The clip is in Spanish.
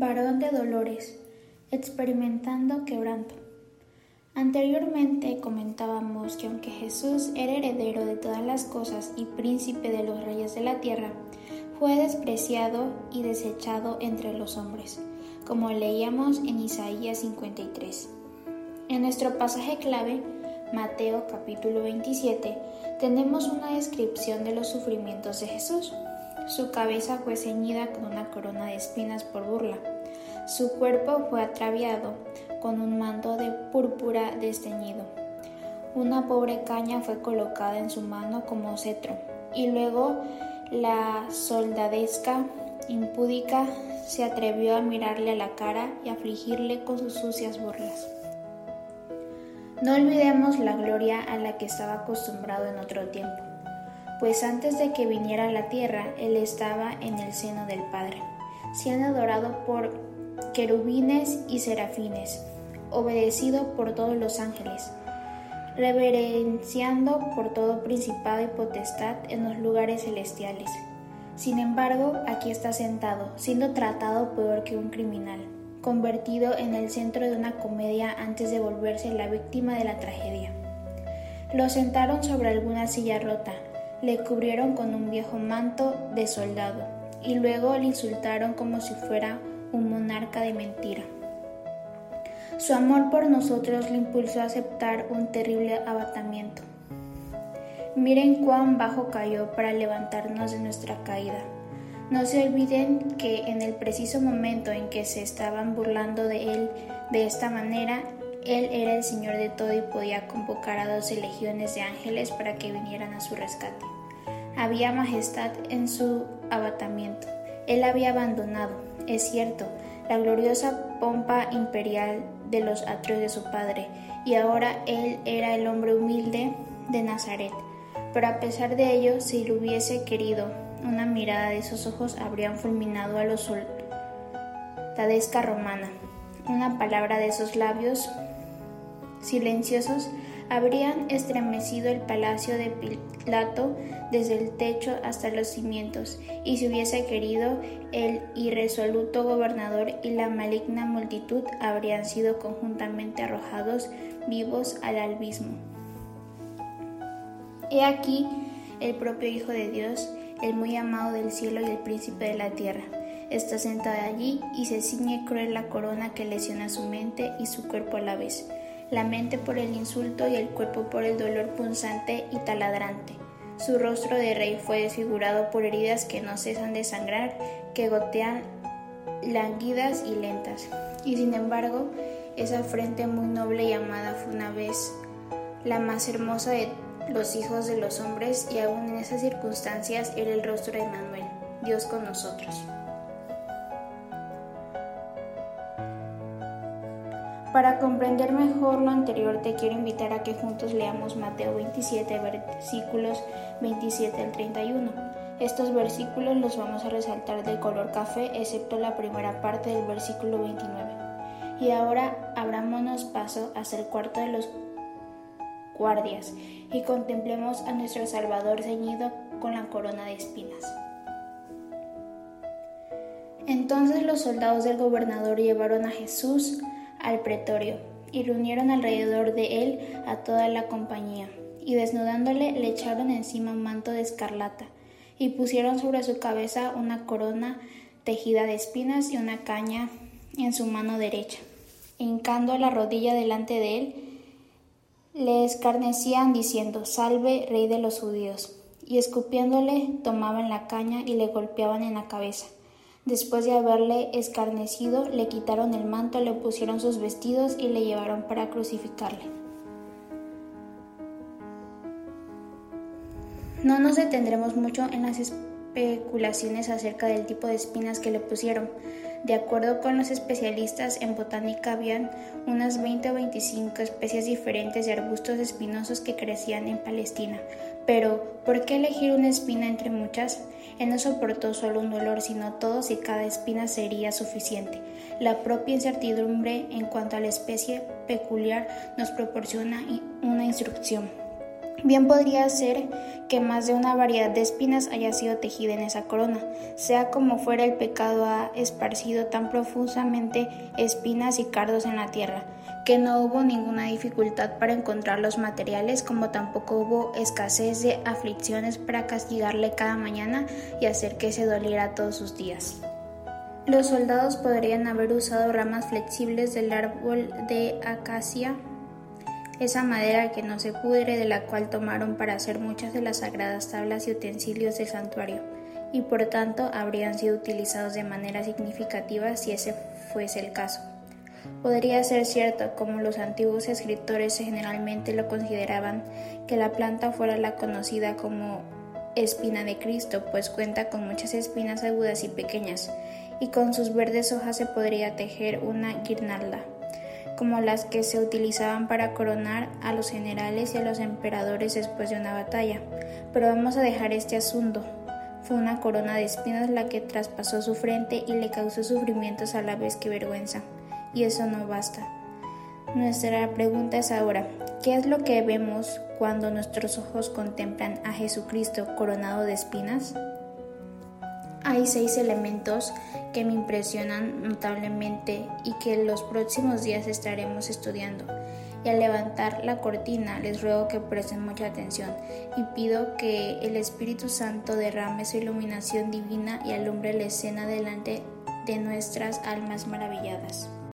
varón de dolores, experimentando quebranto. Anteriormente comentábamos que aunque Jesús era heredero de todas las cosas y príncipe de los reyes de la tierra, fue despreciado y desechado entre los hombres, como leíamos en Isaías 53. En nuestro pasaje clave, Mateo capítulo 27, tenemos una descripción de los sufrimientos de Jesús. Su cabeza fue ceñida con una corona de espinas por burla. Su cuerpo fue atraviado con un manto de púrpura desteñido. Una pobre caña fue colocada en su mano como cetro, y luego la soldadesca impúdica se atrevió a mirarle a la cara y afligirle con sus sucias burlas. No olvidemos la gloria a la que estaba acostumbrado en otro tiempo, pues antes de que viniera a la tierra, él estaba en el seno del Padre, siendo adorado por querubines y serafines, obedecido por todos los ángeles, reverenciando por todo principado y potestad en los lugares celestiales. Sin embargo, aquí está sentado, siendo tratado peor que un criminal convertido en el centro de una comedia antes de volverse la víctima de la tragedia. Lo sentaron sobre alguna silla rota, le cubrieron con un viejo manto de soldado y luego le insultaron como si fuera un monarca de mentira. Su amor por nosotros le impulsó a aceptar un terrible abatamiento. Miren cuán bajo cayó para levantarnos de nuestra caída. No se olviden que en el preciso momento en que se estaban burlando de él de esta manera, él era el Señor de todo y podía convocar a doce legiones de ángeles para que vinieran a su rescate. Había majestad en su abatamiento. Él había abandonado, es cierto, la gloriosa pompa imperial de los atrios de su padre, y ahora él era el hombre humilde de Nazaret. Pero a pesar de ello, si lo hubiese querido, una mirada de esos ojos habrían fulminado a los soldadesca romana. Una palabra de esos labios silenciosos habrían estremecido el palacio de Pilato desde el techo hasta los cimientos, y si hubiese querido, el irresoluto gobernador y la maligna multitud habrían sido conjuntamente arrojados vivos al albismo. He aquí el propio Hijo de Dios el muy amado del cielo y el príncipe de la tierra. Está sentada allí y se ciñe cruel la corona que lesiona su mente y su cuerpo a la vez, la mente por el insulto y el cuerpo por el dolor punzante y taladrante. Su rostro de rey fue desfigurado por heridas que no cesan de sangrar, que gotean languidas y lentas. Y sin embargo, esa frente muy noble y amada fue una vez la más hermosa de los hijos de los hombres y aún en esas circunstancias era el rostro de Manuel, Dios con nosotros. Para comprender mejor lo anterior te quiero invitar a que juntos leamos Mateo 27 versículos 27 al 31. Estos versículos los vamos a resaltar de color café excepto la primera parte del versículo 29. Y ahora abrámonos paso hacia el cuarto de los guardias y contemplemos a nuestro Salvador ceñido con la corona de espinas. Entonces los soldados del gobernador llevaron a Jesús al pretorio y reunieron alrededor de él a toda la compañía, y desnudándole le echaron encima un manto de escarlata, y pusieron sobre su cabeza una corona tejida de espinas y una caña en su mano derecha. Hincando la rodilla delante de él, le escarnecían diciendo, Salve, rey de los judíos. Y escupiéndole, tomaban la caña y le golpeaban en la cabeza. Después de haberle escarnecido, le quitaron el manto, le pusieron sus vestidos y le llevaron para crucificarle. No nos detendremos mucho en las especulaciones acerca del tipo de espinas que le pusieron. De acuerdo con los especialistas en botánica, habían unas 20 o 25 especies diferentes de arbustos espinosos que crecían en Palestina. Pero, ¿por qué elegir una espina entre muchas? Él no soportó solo un dolor, sino todos y cada espina sería suficiente. La propia incertidumbre en cuanto a la especie peculiar nos proporciona una instrucción. Bien podría ser que más de una variedad de espinas haya sido tejida en esa corona. Sea como fuera, el pecado ha esparcido tan profusamente espinas y cardos en la tierra, que no hubo ninguna dificultad para encontrar los materiales, como tampoco hubo escasez de aflicciones para castigarle cada mañana y hacer que se doliera todos sus días. Los soldados podrían haber usado ramas flexibles del árbol de acacia esa madera que no se pudre de la cual tomaron para hacer muchas de las sagradas tablas y utensilios del santuario, y por tanto habrían sido utilizados de manera significativa si ese fuese el caso. Podría ser cierto, como los antiguos escritores generalmente lo consideraban, que la planta fuera la conocida como espina de Cristo, pues cuenta con muchas espinas agudas y pequeñas, y con sus verdes hojas se podría tejer una guirnalda como las que se utilizaban para coronar a los generales y a los emperadores después de una batalla. Pero vamos a dejar este asunto. Fue una corona de espinas la que traspasó su frente y le causó sufrimientos a la vez que vergüenza. Y eso no basta. Nuestra pregunta es ahora, ¿qué es lo que vemos cuando nuestros ojos contemplan a Jesucristo coronado de espinas? Hay seis elementos que me impresionan notablemente y que los próximos días estaremos estudiando. Y al levantar la cortina les ruego que presten mucha atención y pido que el Espíritu Santo derrame su iluminación divina y alumbre la escena delante de nuestras almas maravilladas.